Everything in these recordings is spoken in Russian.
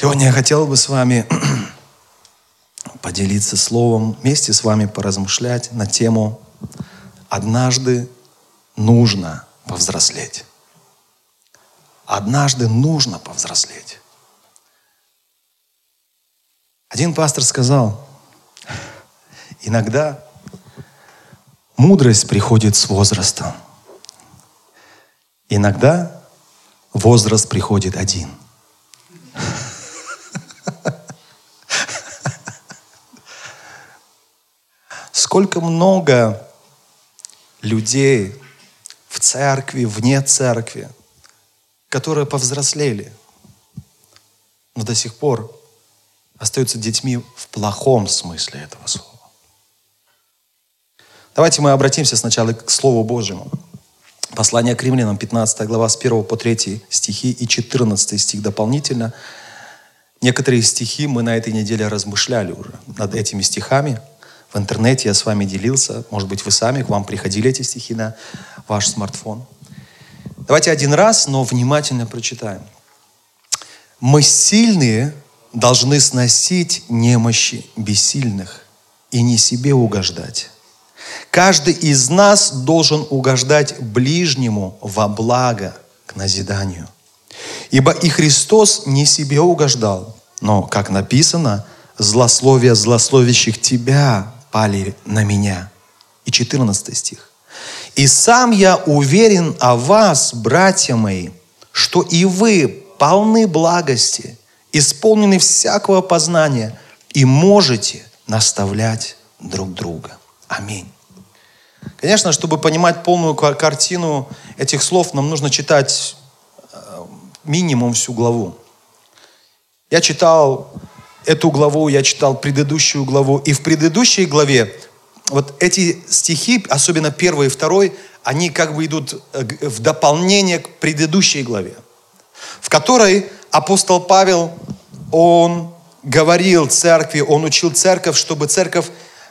Сегодня я хотел бы с вами поделиться словом, вместе с вами поразмышлять на тему «Однажды нужно повзрослеть». Однажды нужно повзрослеть. Один пастор сказал, иногда мудрость приходит с возрастом. Иногда возраст приходит один. Сколько много людей в церкви, вне церкви, которые повзрослели, но до сих пор остаются детьми в плохом смысле этого слова. Давайте мы обратимся сначала к Слову Божьему. Послание к римлянам, 15 глава, с 1 по 3 стихи и 14 стих дополнительно. Некоторые стихи мы на этой неделе размышляли уже над этими стихами. В интернете я с вами делился. Может быть, вы сами, к вам приходили эти стихи на ваш смартфон. Давайте один раз, но внимательно прочитаем. Мы сильные должны сносить немощи бессильных и не себе угождать. Каждый из нас должен угождать ближнему во благо к назиданию. Ибо и Христос не себе угождал, но, как написано, злословия злословящих тебя пали на меня. И 14 стих. «И сам я уверен о вас, братья мои, что и вы полны благости исполнены всякого познания и можете наставлять друг друга. Аминь. Конечно, чтобы понимать полную картину этих слов, нам нужно читать э, минимум всю главу. Я читал эту главу, я читал предыдущую главу, и в предыдущей главе вот эти стихи, особенно первый и второй, они как бы идут э, в дополнение к предыдущей главе, в которой апостол Павел, он говорил церкви, он учил церковь, чтобы церковь,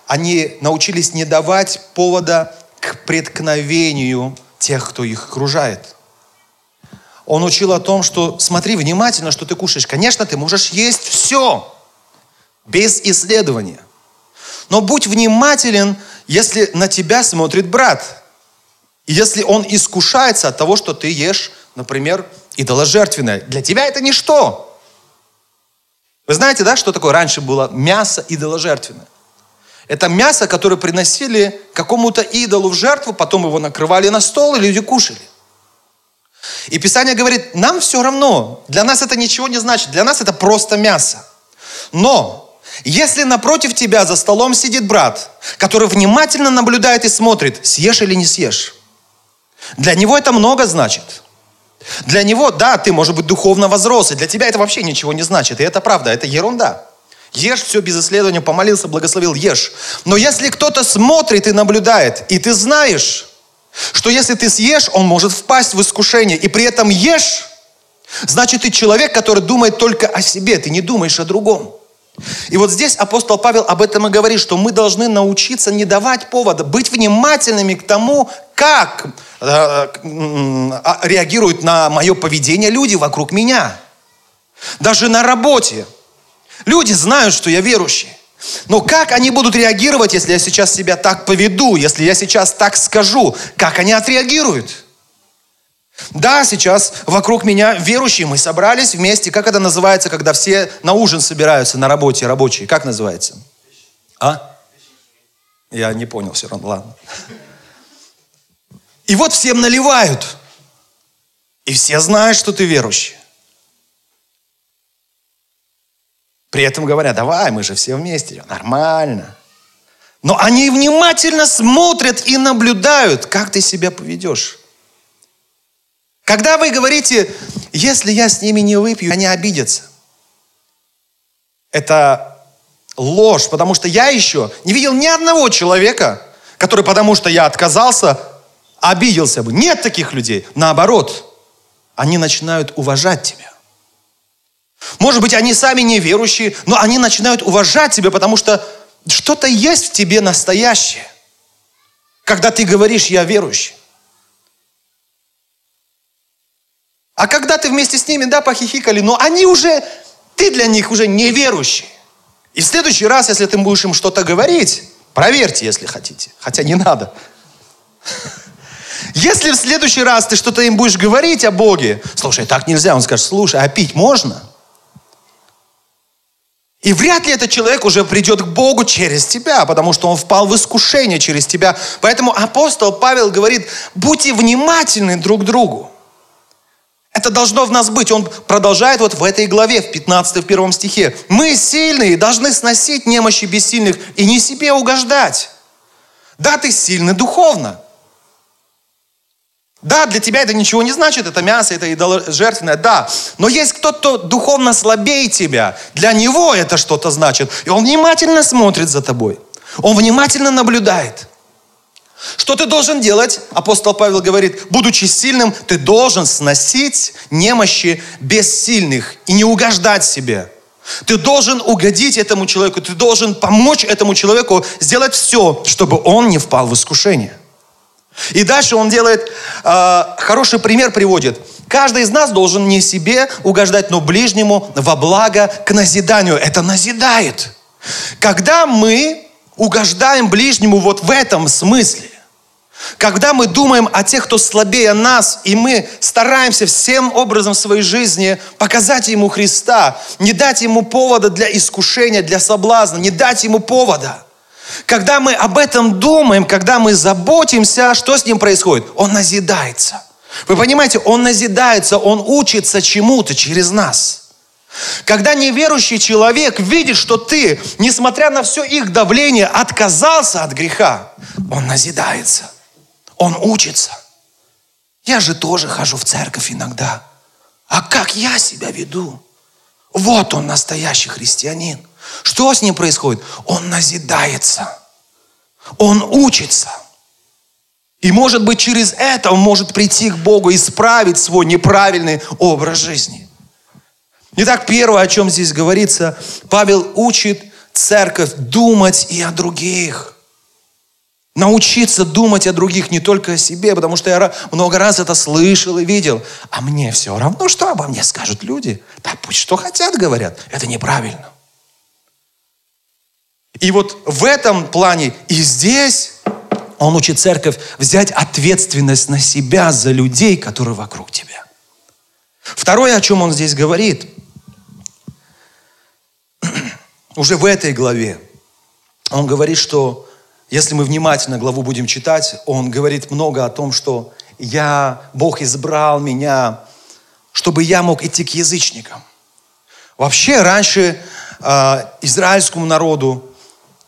они научились не давать повода к преткновению тех, кто их окружает. Он учил о том, что смотри внимательно, что ты кушаешь. Конечно, ты можешь есть все, без исследования. Но будь внимателен, если на тебя смотрит брат. И если он искушается от того, что ты ешь, например, идоложертвенное. Для тебя это ничто. Вы знаете, да, что такое раньше было мясо идоложертвенное? Это мясо, которое приносили какому-то идолу в жертву, потом его накрывали на стол, и люди кушали. И Писание говорит, нам все равно, для нас это ничего не значит, для нас это просто мясо. Но если напротив тебя за столом сидит брат, который внимательно наблюдает и смотрит, съешь или не съешь, для него это много значит. Для него, да, ты, может быть, духовно возрос, и для тебя это вообще ничего не значит. И это правда, это ерунда. Ешь все без исследования, помолился, благословил, ешь. Но если кто-то смотрит и наблюдает, и ты знаешь, что если ты съешь, он может впасть в искушение, и при этом ешь, значит, ты человек, который думает только о себе, ты не думаешь о другом. И вот здесь апостол Павел об этом и говорит, что мы должны научиться не давать повода, быть внимательными к тому, как э, а, реагируют на мое поведение люди вокруг меня. Даже на работе. Люди знают, что я верующий. Но как они будут реагировать, если я сейчас себя так поведу, если я сейчас так скажу? Как они отреагируют? Да, сейчас вокруг меня верующие, мы собрались вместе. Как это называется, когда все на ужин собираются на работе, рабочие? Как называется? А? Я не понял все равно, ладно. И вот всем наливают. И все знают, что ты верующий. При этом говорят, давай, мы же все вместе, нормально. Но они внимательно смотрят и наблюдают, как ты себя поведешь. Когда вы говорите, если я с ними не выпью, они обидятся. Это ложь, потому что я еще не видел ни одного человека, который, потому что я отказался, обиделся бы. Нет таких людей. Наоборот, они начинают уважать тебя. Может быть, они сами неверующие, но они начинают уважать тебя, потому что что-то есть в тебе настоящее. Когда ты говоришь, я верующий. А когда ты вместе с ними, да, похихикали, но они уже, ты для них уже неверующий. И в следующий раз, если ты будешь им что-то говорить, проверьте, если хотите. Хотя не надо. Если в следующий раз ты что-то им будешь говорить о Боге, слушай, так нельзя, он скажет, слушай, а пить можно? И вряд ли этот человек уже придет к Богу через тебя, потому что он впал в искушение через тебя. Поэтому апостол Павел говорит, будьте внимательны друг к другу. Это должно в нас быть. Он продолжает вот в этой главе, в 15 в первом стихе. Мы сильные, должны сносить немощи бессильных и не себе угождать. Да, ты сильный духовно. Да, для тебя это ничего не значит, это мясо, это жертвенное, да. Но есть кто-то духовно слабее тебя. Для него это что-то значит. И он внимательно смотрит за тобой. Он внимательно наблюдает. Что ты должен делать? Апостол Павел говорит, будучи сильным, ты должен сносить немощи бессильных и не угождать себе. Ты должен угодить этому человеку, ты должен помочь этому человеку сделать все, чтобы он не впал в искушение. И дальше он делает, э, хороший пример приводит. Каждый из нас должен не себе угождать, но ближнему во благо к назиданию. Это назидает. Когда мы угождаем ближнему вот в этом смысле, когда мы думаем о тех, кто слабее нас, и мы стараемся всем образом своей жизни показать ему Христа, не дать ему повода для искушения, для соблазна, не дать ему повода – когда мы об этом думаем, когда мы заботимся, что с ним происходит? Он назидается. Вы понимаете, он назидается, он учится чему-то через нас. Когда неверующий человек видит, что ты, несмотря на все их давление, отказался от греха, он назидается, он учится. Я же тоже хожу в церковь иногда. А как я себя веду? Вот он настоящий христианин. Что с ним происходит? Он назидается. Он учится. И может быть через это он может прийти к Богу, исправить свой неправильный образ жизни. Итак, первое, о чем здесь говорится, Павел учит церковь думать и о других. Научиться думать о других, не только о себе, потому что я много раз это слышал и видел. А мне все равно, что обо мне скажут люди. Да пусть что хотят, говорят. Это неправильно. И вот в этом плане и здесь он учит церковь взять ответственность на себя за людей, которые вокруг тебя. Второе, о чем он здесь говорит, уже в этой главе, он говорит, что если мы внимательно главу будем читать, он говорит много о том, что я, Бог избрал меня, чтобы я мог идти к язычникам. Вообще раньше э, израильскому народу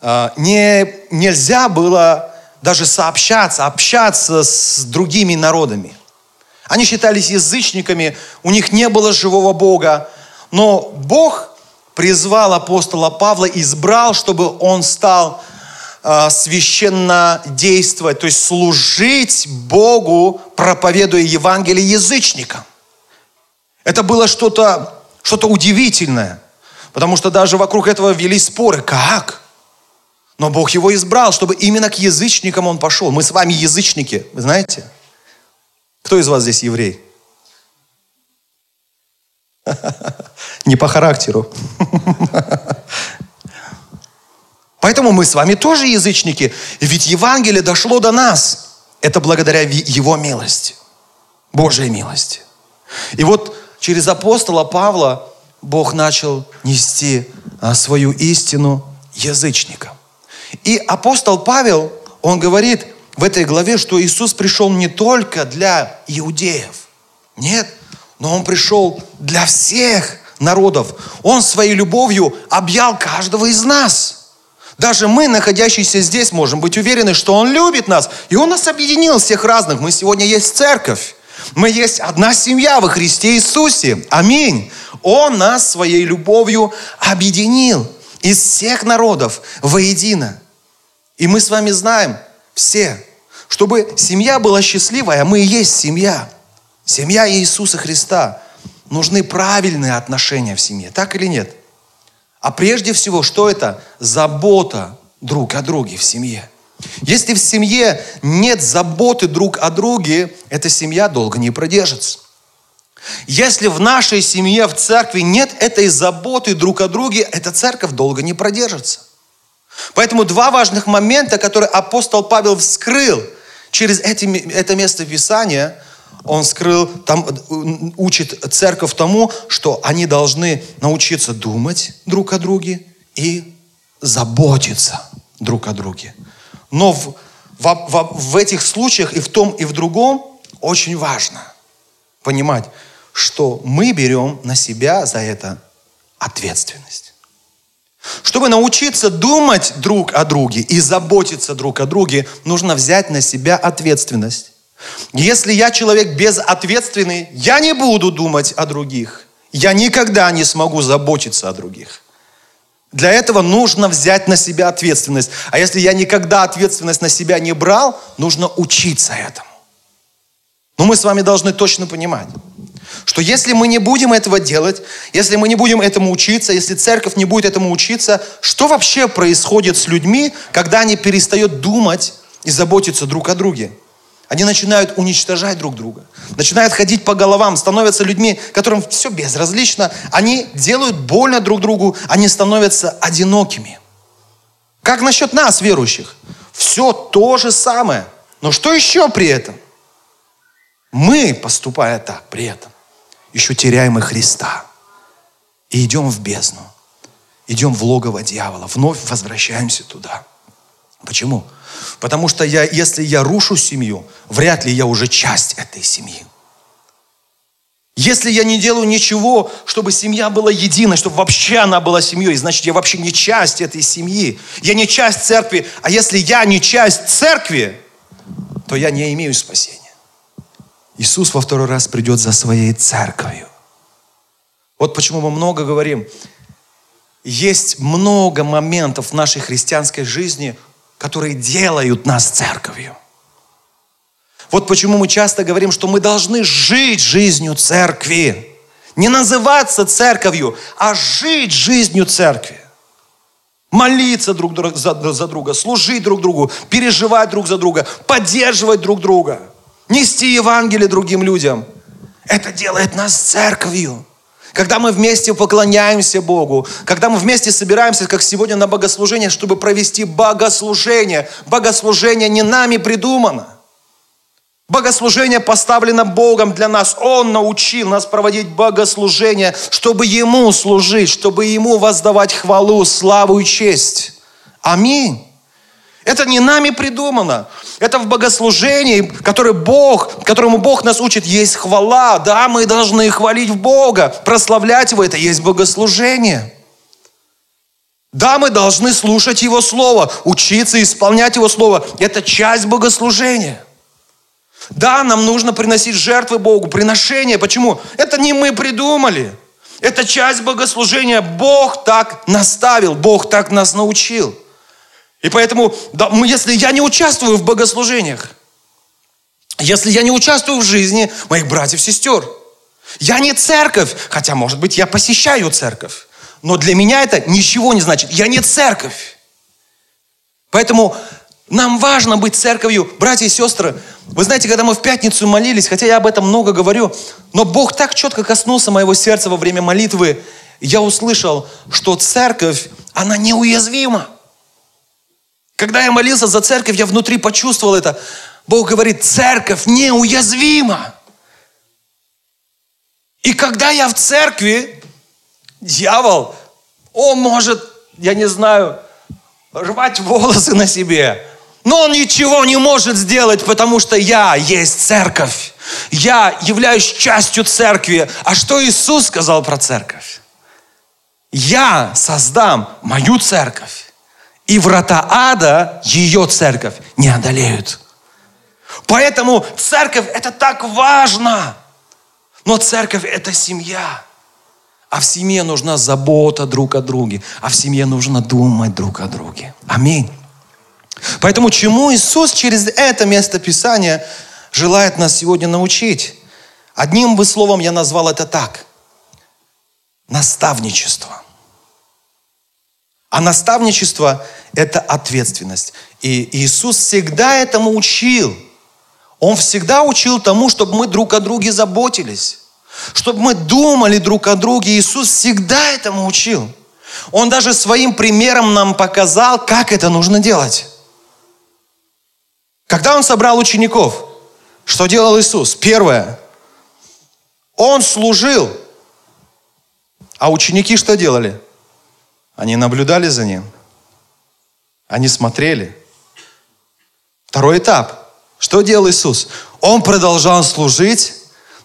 а, не, нельзя было даже сообщаться, общаться с другими народами. Они считались язычниками, у них не было живого Бога. Но Бог призвал апостола Павла, избрал, чтобы он стал э, священно действовать, то есть служить Богу, проповедуя Евангелие язычникам. Это было что-то что удивительное, потому что даже вокруг этого вели споры. Как? Но Бог его избрал, чтобы именно к язычникам он пошел. Мы с вами язычники, вы знаете? Кто из вас здесь еврей? Не по характеру. Поэтому мы с вами тоже язычники. Ведь Евангелие дошло до нас. Это благодаря Его милости. Божьей милости. И вот через апостола Павла Бог начал нести а, свою истину язычникам. И апостол Павел, он говорит в этой главе, что Иисус пришел не только для иудеев. Нет, но Он пришел для всех народов. Он своей любовью объял каждого из нас. Даже мы, находящиеся здесь, можем быть уверены, что Он любит нас. И Он нас объединил всех разных. Мы сегодня есть церковь. Мы есть одна семья во Христе Иисусе. Аминь. Он нас своей любовью объединил из всех народов воедино. И мы с вами знаем все, чтобы семья была счастливая, мы и есть семья. Семья Иисуса Христа. Нужны правильные отношения в семье, так или нет? А прежде всего, что это? Забота друг о друге в семье. Если в семье нет заботы друг о друге, эта семья долго не продержится. Если в нашей семье, в церкви нет этой заботы друг о друге, эта церковь долго не продержится. Поэтому два важных момента, которые апостол Павел вскрыл через эти, это место Писания, он скрыл, там учит церковь тому, что они должны научиться думать друг о друге и заботиться друг о друге. Но в, в, в, в этих случаях и в том, и в другом очень важно понимать, что мы берем на себя за это ответственность. Чтобы научиться думать друг о друге и заботиться друг о друге, нужно взять на себя ответственность. Если я человек безответственный, я не буду думать о других. Я никогда не смогу заботиться о других. Для этого нужно взять на себя ответственность. А если я никогда ответственность на себя не брал, нужно учиться этому. Но мы с вами должны точно понимать, что если мы не будем этого делать, если мы не будем этому учиться, если церковь не будет этому учиться, что вообще происходит с людьми, когда они перестают думать и заботиться друг о друге? Они начинают уничтожать друг друга, начинают ходить по головам, становятся людьми, которым все безразлично. Они делают больно друг другу, они становятся одинокими. Как насчет нас, верующих? Все то же самое. Но что еще при этом? Мы, поступая так при этом, еще теряем и Христа. И идем в бездну. Идем в логово дьявола. Вновь возвращаемся туда. Почему? Потому что я, если я рушу семью, вряд ли я уже часть этой семьи. Если я не делаю ничего, чтобы семья была единой, чтобы вообще она была семьей, значит, я вообще не часть этой семьи. Я не часть церкви. А если я не часть церкви, то я не имею спасения. Иисус во второй раз придет за своей церковью. Вот почему мы много говорим. Есть много моментов в нашей христианской жизни, которые делают нас церковью. Вот почему мы часто говорим, что мы должны жить жизнью церкви. Не называться церковью, а жить жизнью церкви. Молиться друг за, друга, служить друг другу, переживать друг за друга, поддерживать друг друга, нести Евангелие другим людям. Это делает нас церковью. Когда мы вместе поклоняемся Богу, когда мы вместе собираемся, как сегодня на богослужение, чтобы провести богослужение. Богослужение не нами придумано. Богослужение поставлено Богом для нас. Он научил нас проводить богослужение, чтобы Ему служить, чтобы Ему воздавать хвалу, славу и честь. Аминь. Это не нами придумано. Это в богослужении, которое Бог, которому Бог нас учит, есть хвала. Да, мы должны хвалить Бога, прославлять Его. Это есть богослужение. Да, мы должны слушать Его Слово, учиться исполнять Его Слово. Это часть богослужения. Да, нам нужно приносить жертвы Богу, приношения. Почему? Это не мы придумали. Это часть богослужения. Бог так наставил, Бог так нас научил. И поэтому, да, если я не участвую в богослужениях, если я не участвую в жизни моих братьев и сестер, я не церковь, хотя, может быть, я посещаю церковь, но для меня это ничего не значит. Я не церковь. Поэтому нам важно быть церковью, братья и сестры. Вы знаете, когда мы в пятницу молились, хотя я об этом много говорю, но Бог так четко коснулся моего сердца во время молитвы, я услышал, что церковь, она неуязвима. Когда я молился за церковь, я внутри почувствовал это. Бог говорит, церковь неуязвима. И когда я в церкви, дьявол, он может, я не знаю, рвать волосы на себе. Но он ничего не может сделать, потому что я есть церковь. Я являюсь частью церкви. А что Иисус сказал про церковь? Я создам мою церковь и врата ада ее церковь не одолеют. Поэтому церковь это так важно. Но церковь это семья. А в семье нужна забота друг о друге. А в семье нужно думать друг о друге. Аминь. Поэтому чему Иисус через это место Писания желает нас сегодня научить? Одним бы словом я назвал это так. Наставничество. А наставничество – это ответственность. И Иисус всегда этому учил. Он всегда учил тому, чтобы мы друг о друге заботились. Чтобы мы думали друг о друге. Иисус всегда этому учил. Он даже своим примером нам показал, как это нужно делать. Когда Он собрал учеников, что делал Иисус? Первое. Он служил. А ученики что делали? Они наблюдали за Ним. Они смотрели. Второй этап. Что делал Иисус? Он продолжал служить,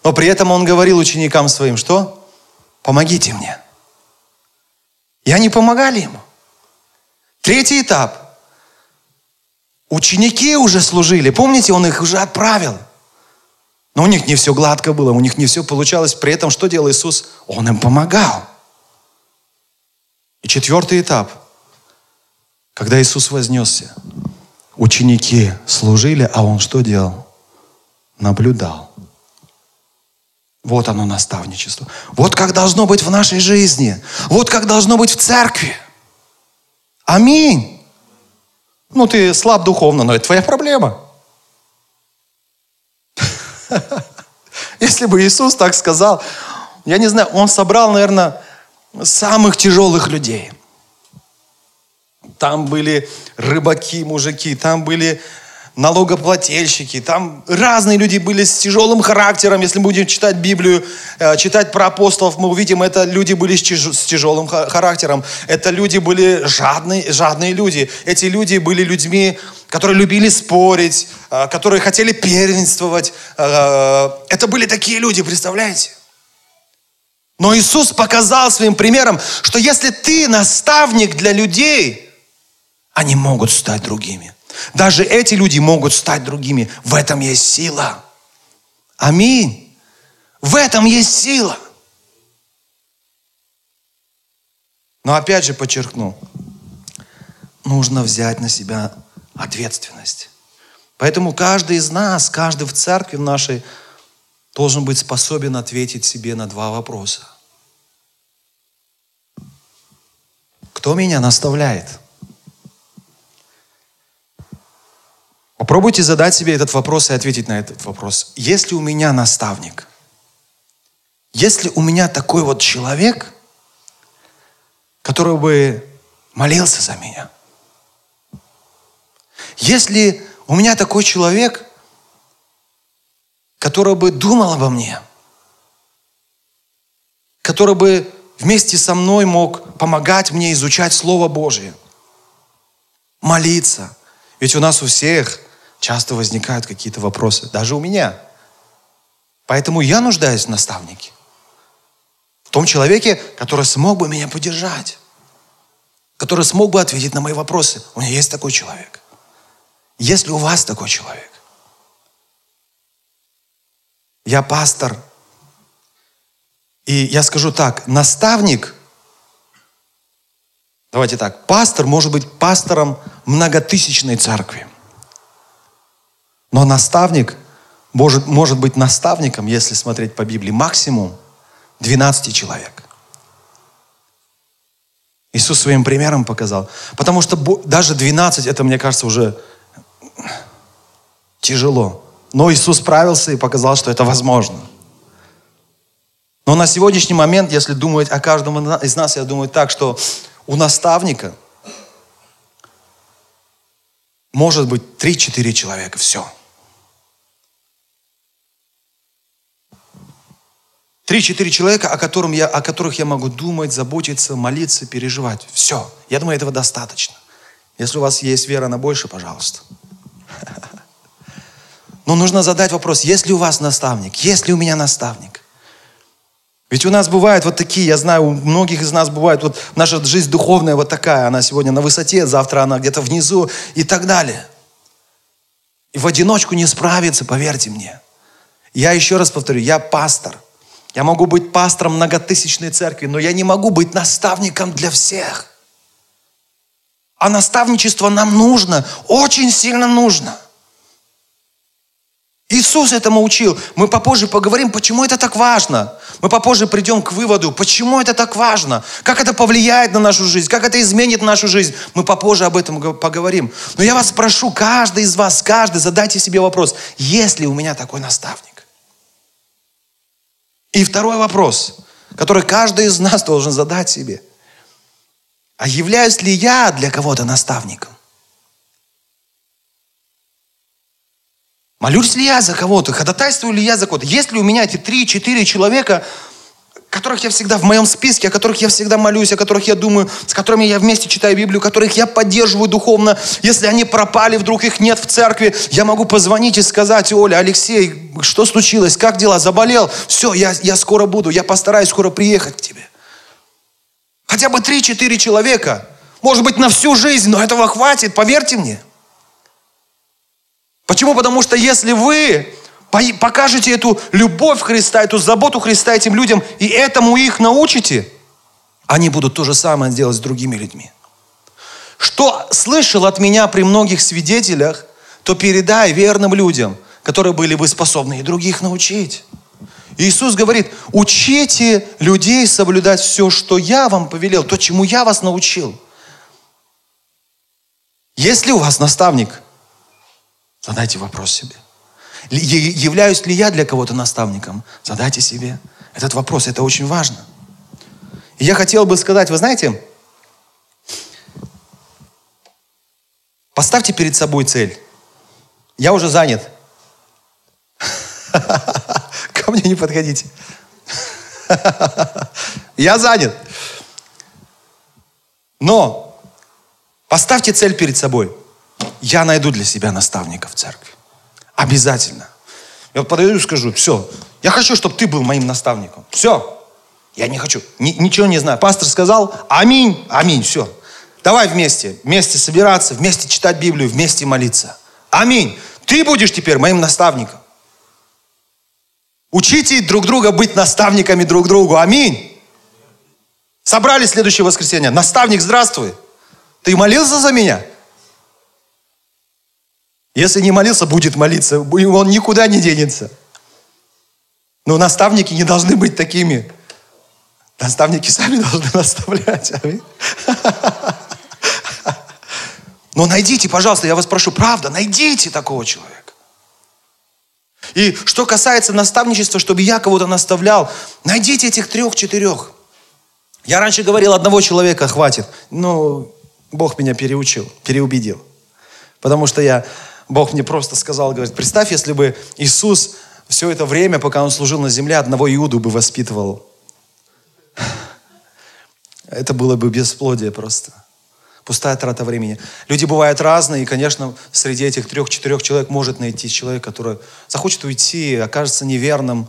но при этом он говорил ученикам своим, что? Помогите мне. И они помогали ему. Третий этап. Ученики уже служили. Помните, он их уже отправил. Но у них не все гладко было, у них не все получалось. При этом что делал Иисус? Он им помогал. И четвертый этап. Когда Иисус вознесся, ученики служили, а Он что делал? Наблюдал. Вот оно наставничество. Вот как должно быть в нашей жизни. Вот как должно быть в церкви. Аминь. Ну, ты слаб духовно, но это твоя проблема. Если бы Иисус так сказал, я не знаю, Он собрал, наверное, самых тяжелых людей. Там были рыбаки, мужики, там были налогоплательщики, там разные люди были с тяжелым характером. Если мы будем читать Библию, э, читать про апостолов, мы увидим, это люди были с тяжелым характером. Это люди были жадные, жадные люди. Эти люди были людьми, которые любили спорить, э, которые хотели первенствовать. Э, это были такие люди, представляете? Но Иисус показал своим примером, что если ты наставник для людей, они могут стать другими. Даже эти люди могут стать другими. В этом есть сила. Аминь. В этом есть сила. Но опять же подчеркну, нужно взять на себя ответственность. Поэтому каждый из нас, каждый в церкви в нашей должен быть способен ответить себе на два вопроса. Кто меня наставляет? Попробуйте задать себе этот вопрос и ответить на этот вопрос. Есть ли у меня наставник? Есть ли у меня такой вот человек, который бы молился за меня? Есть ли у меня такой человек, который бы думал обо мне? Который бы вместе со мной мог помогать мне изучать Слово Божье? Молиться. Ведь у нас у всех часто возникают какие-то вопросы, даже у меня. Поэтому я нуждаюсь в наставнике. В том человеке, который смог бы меня поддержать. Который смог бы ответить на мои вопросы. У меня есть такой человек. Есть ли у вас такой человек? Я пастор. И я скажу так, наставник, давайте так, пастор может быть пастором многотысячной церкви. Но наставник может, может быть наставником, если смотреть по Библии, максимум 12 человек. Иисус своим примером показал. Потому что даже 12, это, мне кажется, уже тяжело. Но Иисус справился и показал, что это возможно. Но на сегодняшний момент, если думать о каждом из нас, я думаю так, что у наставника может быть 3-4 человека. Все. Три-четыре человека, о, котором я, о которых я могу думать, заботиться, молиться, переживать. Все. Я думаю, этого достаточно. Если у вас есть вера на больше, пожалуйста. Но нужно задать вопрос, есть ли у вас наставник? Есть ли у меня наставник? Ведь у нас бывают вот такие, я знаю, у многих из нас бывает, вот наша жизнь духовная вот такая, она сегодня на высоте, завтра она где-то внизу и так далее. И в одиночку не справиться, поверьте мне. Я еще раз повторю, я пастор. Я могу быть пастором многотысячной церкви, но я не могу быть наставником для всех. А наставничество нам нужно, очень сильно нужно. Иисус этому учил. Мы попозже поговорим, почему это так важно. Мы попозже придем к выводу, почему это так важно, как это повлияет на нашу жизнь, как это изменит нашу жизнь. Мы попозже об этом поговорим. Но я вас прошу, каждый из вас, каждый, задайте себе вопрос, есть ли у меня такой наставник? И второй вопрос, который каждый из нас должен задать себе. А являюсь ли я для кого-то наставником? Молюсь ли я за кого-то? Ходатайствую ли я за кого-то? Есть ли у меня эти три-четыре человека, которых я всегда в моем списке, о которых я всегда молюсь, о которых я думаю, с которыми я вместе читаю Библию, которых я поддерживаю духовно. Если они пропали, вдруг их нет в церкви, я могу позвонить и сказать, Оля, Алексей, что случилось, как дела, заболел? Все, я, я скоро буду, я постараюсь скоро приехать к тебе. Хотя бы три-четыре человека. Может быть, на всю жизнь, но этого хватит, поверьте мне. Почему? Потому что если вы покажете эту любовь Христа, эту заботу Христа этим людям, и этому их научите, они будут то же самое делать с другими людьми. Что слышал от меня при многих свидетелях, то передай верным людям, которые были бы способны и других научить. Иисус говорит, учите людей соблюдать все, что я вам повелел, то, чему я вас научил. Есть ли у вас наставник, Задайте вопрос себе. Являюсь ли я для кого-то наставником? Задайте себе этот вопрос. Это очень важно. И я хотел бы сказать, вы знаете, поставьте перед собой цель. Я уже занят. Ко мне не подходите. Я занят. Но поставьте цель перед собой я найду для себя наставника в церкви. Обязательно. Я подойду и скажу, все, я хочу, чтобы ты был моим наставником. Все. Я не хочу. Ни, ничего не знаю. Пастор сказал, аминь, аминь, все. Давай вместе, вместе собираться, вместе читать Библию, вместе молиться. Аминь. Ты будешь теперь моим наставником. Учите друг друга быть наставниками друг другу. Аминь. Собрались следующее воскресенье. Наставник, здравствуй. Ты молился за меня? Если не молился, будет молиться. Он никуда не денется. Но наставники не должны быть такими. Наставники сами должны наставлять. Но найдите, пожалуйста, я вас прошу, правда, найдите такого человека. И что касается наставничества, чтобы я кого-то наставлял, найдите этих трех-четырех. Я раньше говорил, одного человека хватит. Но Бог меня переучил, переубедил. Потому что я Бог мне просто сказал, говорит, представь, если бы Иисус все это время, пока Он служил на земле, одного Иуду бы воспитывал. Это было бы бесплодие просто. Пустая трата времени. Люди бывают разные, и, конечно, среди этих трех-четырех человек может найти человек, который захочет уйти, окажется неверным.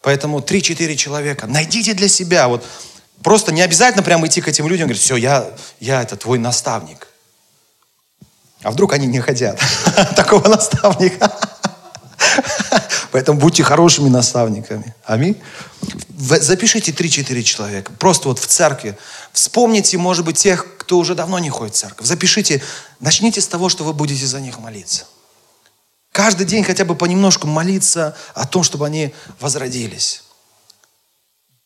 Поэтому три-четыре человека. Найдите для себя. Вот просто не обязательно прямо идти к этим людям и говорить, все, я, я это твой наставник. А вдруг они не хотят такого наставника? Поэтому будьте хорошими наставниками. Аминь. Запишите 3-4 человека. Просто вот в церкви. Вспомните, может быть, тех, кто уже давно не ходит в церковь. Запишите. Начните с того, что вы будете за них молиться. Каждый день хотя бы понемножку молиться о том, чтобы они возродились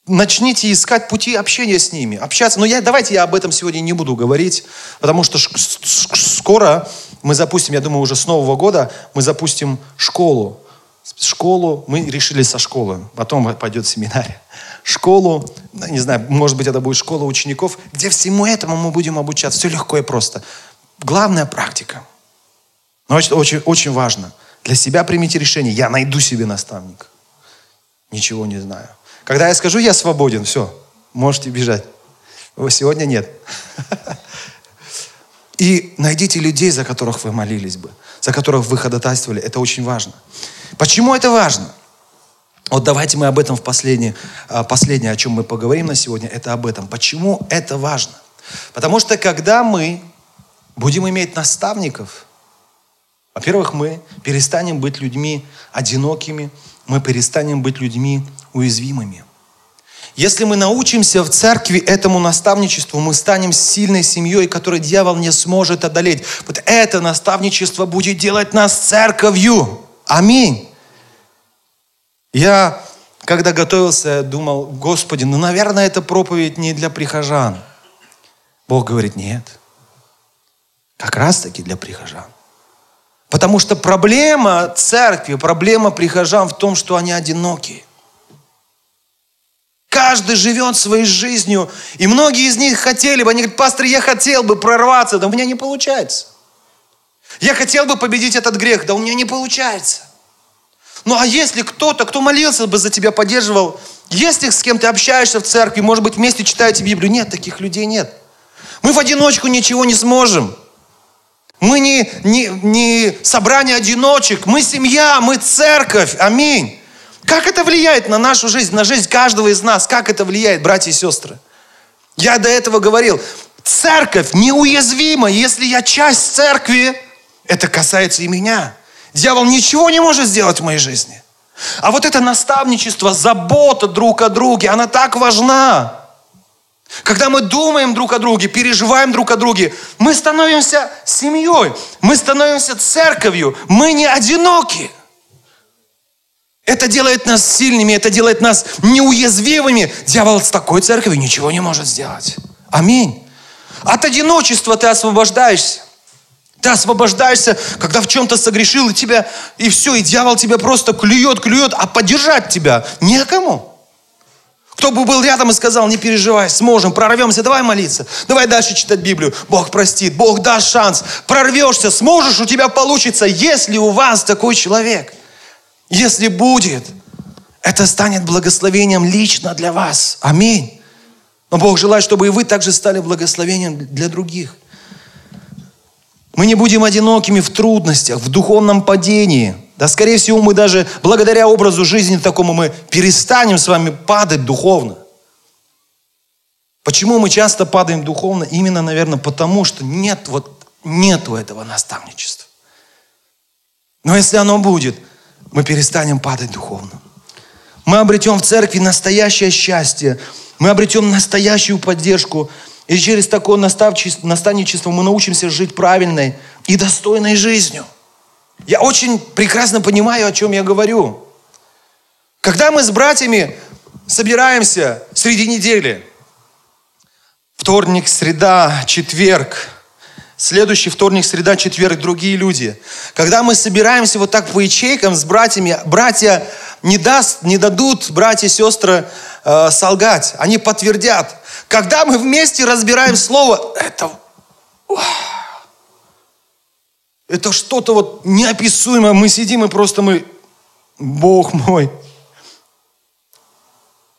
начните искать пути общения с ними, общаться. Но я, давайте я об этом сегодня не буду говорить, потому что скоро мы запустим, я думаю, уже с Нового года мы запустим школу. Школу, мы решили со школы, потом пойдет семинарий. Школу, не знаю, может быть, это будет школа учеников, где всему этому мы будем обучаться. Все легко и просто. Главная практика. Но очень, очень, очень важно. Для себя примите решение. Я найду себе наставника. Ничего не знаю. Когда я скажу, я свободен, все, можете бежать. Сегодня нет. И найдите людей, за которых вы молились бы, за которых вы ходатайствовали. Это очень важно. Почему это важно? Вот давайте мы об этом в последнее, а, последнее, о чем мы поговорим на сегодня, это об этом. Почему это важно? Потому что когда мы будем иметь наставников, Во-первых, мы перестанем быть людьми одинокими, мы перестанем быть людьми уязвимыми. Если мы научимся в церкви этому наставничеству, мы станем сильной семьей, которой дьявол не сможет одолеть. Вот это наставничество будет делать нас церковью. Аминь. Я, когда готовился, думал, Господи, ну, наверное, эта проповедь не для прихожан. Бог говорит, нет. Как раз-таки для прихожан. Потому что проблема церкви, проблема прихожан в том, что они одиноки. Каждый живет своей жизнью. И многие из них хотели бы, они говорят, пастор, я хотел бы прорваться, да у меня не получается. Я хотел бы победить этот грех, да у меня не получается. Ну а если кто-то, кто молился бы за тебя, поддерживал, если с кем ты общаешься в церкви, может быть, вместе читаете Библию, нет, таких людей нет. Мы в одиночку ничего не сможем. Мы не, не, не собрание одиночек, мы семья, мы церковь. Аминь. Как это влияет на нашу жизнь, на жизнь каждого из нас? Как это влияет, братья и сестры? Я до этого говорил, церковь неуязвима. Если я часть церкви, это касается и меня. Дьявол ничего не может сделать в моей жизни. А вот это наставничество, забота друг о друге, она так важна. Когда мы думаем друг о друге, переживаем друг о друге, мы становимся семьей, мы становимся церковью, мы не одиноки. Это делает нас сильными, это делает нас неуязвимыми. Дьявол с такой церковью ничего не может сделать. Аминь. От одиночества ты освобождаешься. Ты освобождаешься, когда в чем-то согрешил, и тебя, и все, и дьявол тебя просто клюет, клюет, а поддержать тебя некому. Кто бы был рядом и сказал, не переживай, сможем, прорвемся, давай молиться, давай дальше читать Библию. Бог простит, Бог даст шанс, прорвешься, сможешь, у тебя получится, если у вас такой человек. Если будет, это станет благословением лично для вас. Аминь. Но Бог желает, чтобы и вы также стали благословением для других. Мы не будем одинокими в трудностях, в духовном падении. Да, скорее всего, мы даже благодаря образу жизни такому мы перестанем с вами падать духовно. Почему мы часто падаем духовно? Именно, наверное, потому что нет вот нету этого наставничества. Но если оно будет, мы перестанем падать духовно. Мы обретем в церкви настоящее счастье. Мы обретем настоящую поддержку. И через такое наставничество мы научимся жить правильной и достойной жизнью. Я очень прекрасно понимаю, о чем я говорю. Когда мы с братьями собираемся среди недели, вторник, среда, четверг, Следующий вторник, среда, четверг, другие люди. Когда мы собираемся вот так по ячейкам с братьями, братья не, даст, не дадут, братья и сестры, э, солгать. Они подтвердят. Когда мы вместе разбираем слово, это... Это что-то вот неописуемое. Мы сидим и просто мы... Бог мой,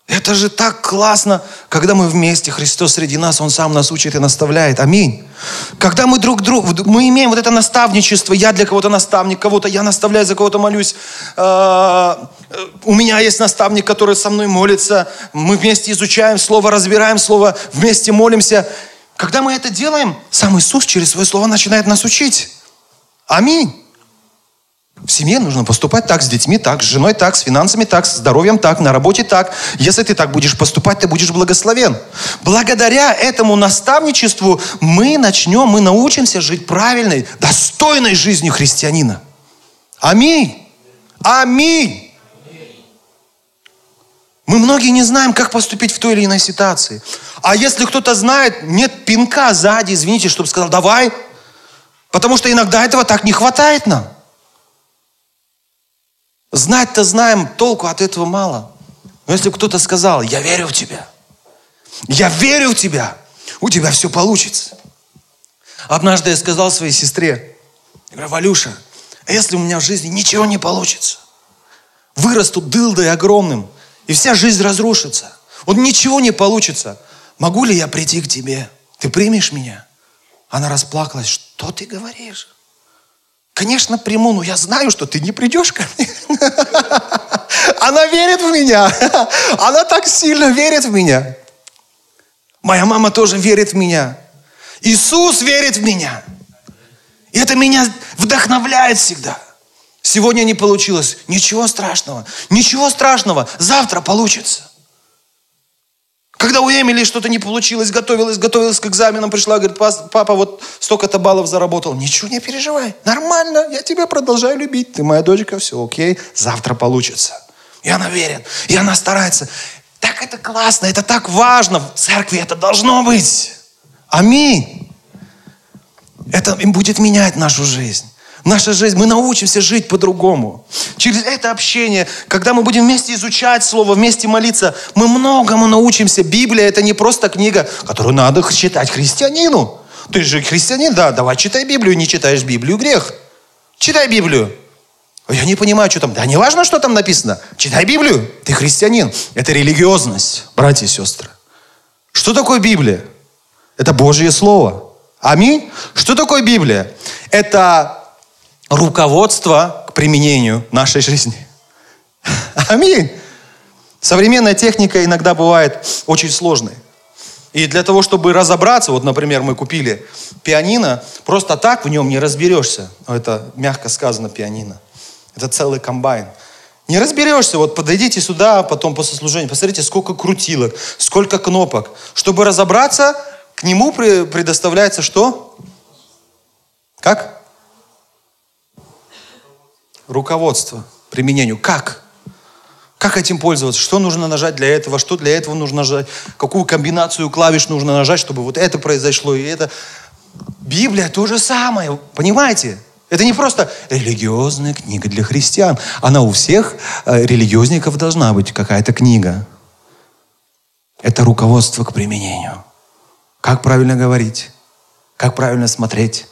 это же так классно, когда мы вместе, Христос среди нас, Он сам нас учит и наставляет. Аминь. Когда мы друг другу, мы имеем вот это наставничество, я для кого-то наставник, кого-то я наставляю, за кого-то молюсь. А, у меня есть наставник, который со мной молится. Мы вместе изучаем Слово, разбираем Слово, вместе молимся. Когда мы это делаем, сам Иисус через Свое Слово начинает нас учить. Аминь. В семье нужно поступать так, с детьми так, с женой так, с финансами так, с здоровьем так, на работе так. Если ты так будешь поступать, ты будешь благословен. Благодаря этому наставничеству мы начнем, мы научимся жить правильной, достойной жизнью христианина. Аминь. Аминь. Мы многие не знаем, как поступить в той или иной ситуации. А если кто-то знает, нет пинка сзади, извините, чтобы сказал, давай. Потому что иногда этого так не хватает нам. Знать-то знаем, толку от этого мало. Но если кто-то сказал, я верю в тебя, я верю в тебя, у тебя все получится. Однажды я сказал своей сестре, я говорю, Валюша, а если у меня в жизни ничего не получится, вырасту дылдой огромным, и вся жизнь разрушится, вот ничего не получится, могу ли я прийти к тебе? Ты примешь меня? Она расплакалась, что ты говоришь? Конечно, приму, но я знаю, что ты не придешь ко мне. Она верит в меня. Она так сильно верит в меня. Моя мама тоже верит в меня. Иисус верит в меня. И это меня вдохновляет всегда. Сегодня не получилось. Ничего страшного. Ничего страшного. Завтра получится. Когда у Эмили что-то не получилось, готовилась, готовилась к экзаменам, пришла, говорит, папа, вот столько-то баллов заработал. Ничего не переживай, нормально, я тебя продолжаю любить. Ты моя дочка, все окей, завтра получится. И она верит, и она старается. Так это классно, это так важно. В церкви это должно быть. Аминь. Это будет менять нашу жизнь. Наша жизнь, мы научимся жить по-другому. Через это общение, когда мы будем вместе изучать Слово, вместе молиться, мы многому научимся. Библия это не просто книга, которую надо читать христианину. Ты же христианин, да, давай читай Библию, не читаешь Библию, грех. Читай Библию. Я не понимаю, что там. Да не важно, что там написано. Читай Библию. Ты христианин. Это религиозность, братья и сестры. Что такое Библия? Это Божье Слово. Аминь. Что такое Библия? Это руководство к применению нашей жизни. Аминь. Современная техника иногда бывает очень сложной. И для того, чтобы разобраться, вот, например, мы купили пианино, просто так в нем не разберешься. Это мягко сказано пианино. Это целый комбайн. Не разберешься, вот подойдите сюда, потом после служения, посмотрите, сколько крутилок, сколько кнопок. Чтобы разобраться, к нему предоставляется что? Как? Руководство применению. Как? Как этим пользоваться? Что нужно нажать для этого? Что для этого нужно нажать? Какую комбинацию клавиш нужно нажать, чтобы вот это произошло и это? Библия то же самое, понимаете? Это не просто религиозная книга для христиан. Она у всех э, религиозников должна быть какая-то книга. Это руководство к применению. Как правильно говорить, как правильно смотреть,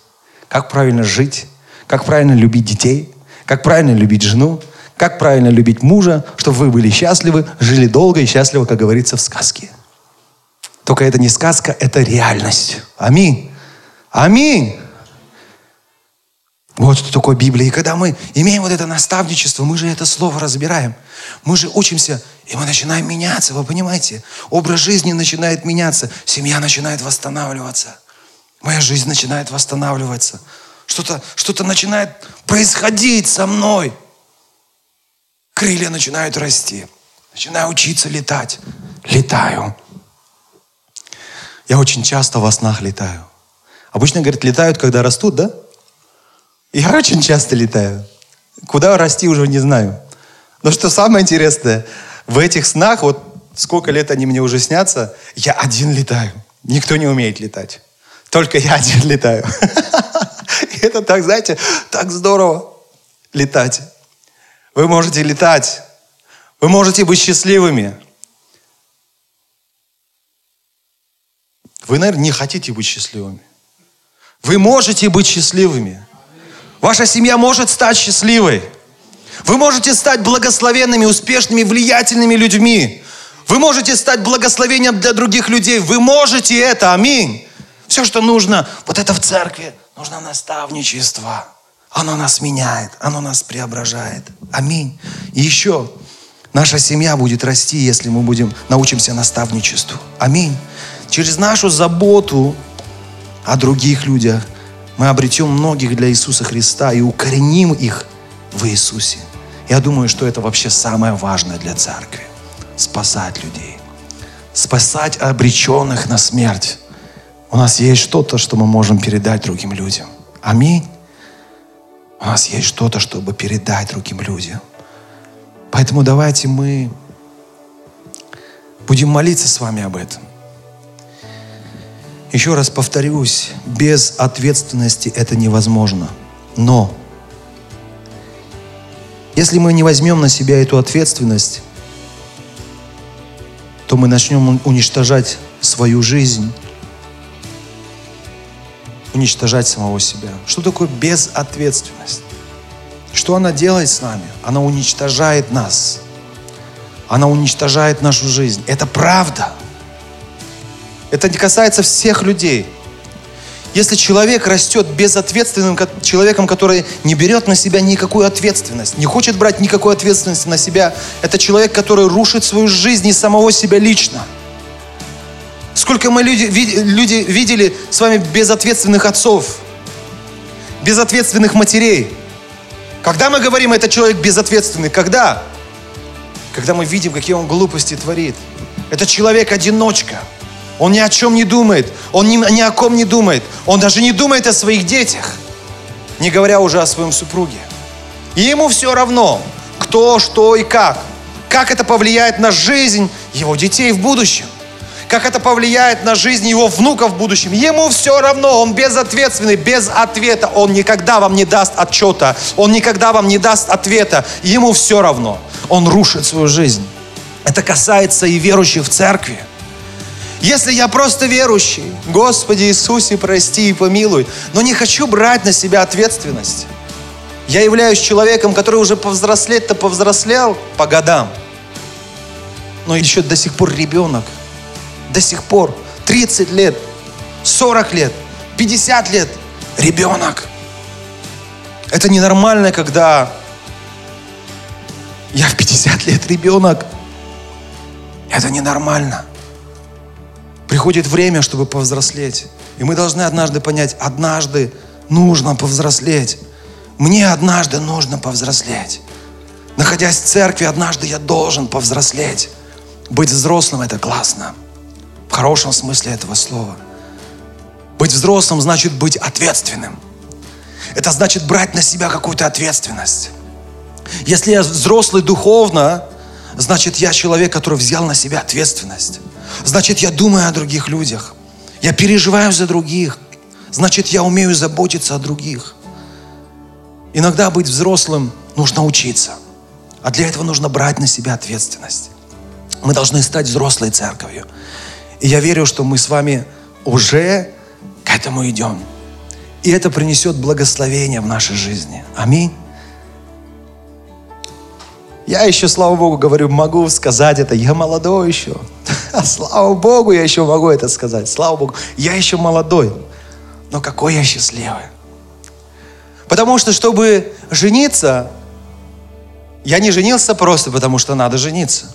как правильно жить, как правильно любить детей – как правильно любить жену, как правильно любить мужа, чтобы вы были счастливы, жили долго и счастливо, как говорится в сказке. Только это не сказка, это реальность. Аминь. Аминь. Вот что такое Библия. И когда мы имеем вот это наставничество, мы же это слово разбираем. Мы же учимся, и мы начинаем меняться, вы понимаете? Образ жизни начинает меняться, семья начинает восстанавливаться. Моя жизнь начинает восстанавливаться. Что-то что начинает происходить со мной. Крылья начинают расти. Начинаю учиться летать. Летаю. Я очень часто во снах летаю. Обычно, говорят, летают, когда растут, да? Я очень часто летаю. Куда расти, уже не знаю. Но что самое интересное, в этих снах, вот сколько лет они мне уже снятся, я один летаю. Никто не умеет летать. Только я один летаю. Это так, знаете, так здорово летать. Вы можете летать. Вы можете быть счастливыми. Вы, наверное, не хотите быть счастливыми. Вы можете быть счастливыми. Ваша семья может стать счастливой. Вы можете стать благословенными, успешными, влиятельными людьми. Вы можете стать благословением для других людей. Вы можете это. Аминь. Все, что нужно, вот это в церкви. Нужно наставничество. Оно нас меняет, оно нас преображает. Аминь. И еще, наша семья будет расти, если мы будем научимся наставничеству. Аминь. Через нашу заботу о других людях мы обретем многих для Иисуса Христа и укореним их в Иисусе. Я думаю, что это вообще самое важное для церкви. Спасать людей. Спасать обреченных на смерть. У нас есть что-то, что мы можем передать другим людям. Аминь. У нас есть что-то, чтобы передать другим людям. Поэтому давайте мы будем молиться с вами об этом. Еще раз повторюсь, без ответственности это невозможно. Но если мы не возьмем на себя эту ответственность, то мы начнем уничтожать свою жизнь, уничтожать самого себя. Что такое безответственность? Что она делает с нами? Она уничтожает нас. Она уничтожает нашу жизнь. Это правда. Это не касается всех людей. Если человек растет безответственным человеком, который не берет на себя никакую ответственность, не хочет брать никакой ответственности на себя, это человек, который рушит свою жизнь и самого себя лично – Сколько мы люди, люди видели с вами безответственных отцов, безответственных матерей. Когда мы говорим, это человек безответственный, когда? Когда мы видим, какие он глупости творит. Это человек-одиночка. Он ни о чем не думает. Он ни, ни о ком не думает. Он даже не думает о своих детях. Не говоря уже о своем супруге. И ему все равно, кто, что и как. Как это повлияет на жизнь его детей в будущем. Как это повлияет на жизнь его внуков в будущем. Ему все равно, он безответственный, без ответа. Он никогда вам не даст отчета. Он никогда вам не даст ответа. Ему все равно. Он рушит свою жизнь. Это касается и верующих в церкви. Если я просто верующий, Господи Иисусе, прости и помилуй, но не хочу брать на себя ответственность. Я являюсь человеком, который уже повзрослеть-то повзрослел по годам, но еще до сих пор ребенок. До сих пор 30 лет, 40 лет, 50 лет ребенок. Это ненормально, когда я в 50 лет ребенок. Это ненормально. Приходит время, чтобы повзрослеть. И мы должны однажды понять, однажды нужно повзрослеть. Мне однажды нужно повзрослеть. Находясь в церкви, однажды я должен повзрослеть. Быть взрослым – это классно. Хорошем смысле этого слова. Быть взрослым значит быть ответственным. Это значит брать на себя какую-то ответственность. Если я взрослый духовно, значит я человек, который взял на себя ответственность. Значит, я думаю о других людях. Я переживаю за других. Значит, я умею заботиться о других. Иногда быть взрослым нужно учиться. А для этого нужно брать на себя ответственность. Мы должны стать взрослой церковью. И я верю, что мы с вами уже к этому идем. И это принесет благословение в нашей жизни. Аминь. Я еще, слава Богу, говорю, могу сказать это. Я молодой еще. Слава Богу, я еще могу это сказать. Слава Богу, я еще молодой. Но какой я счастливый. Потому что, чтобы жениться, я не женился просто потому, что надо жениться.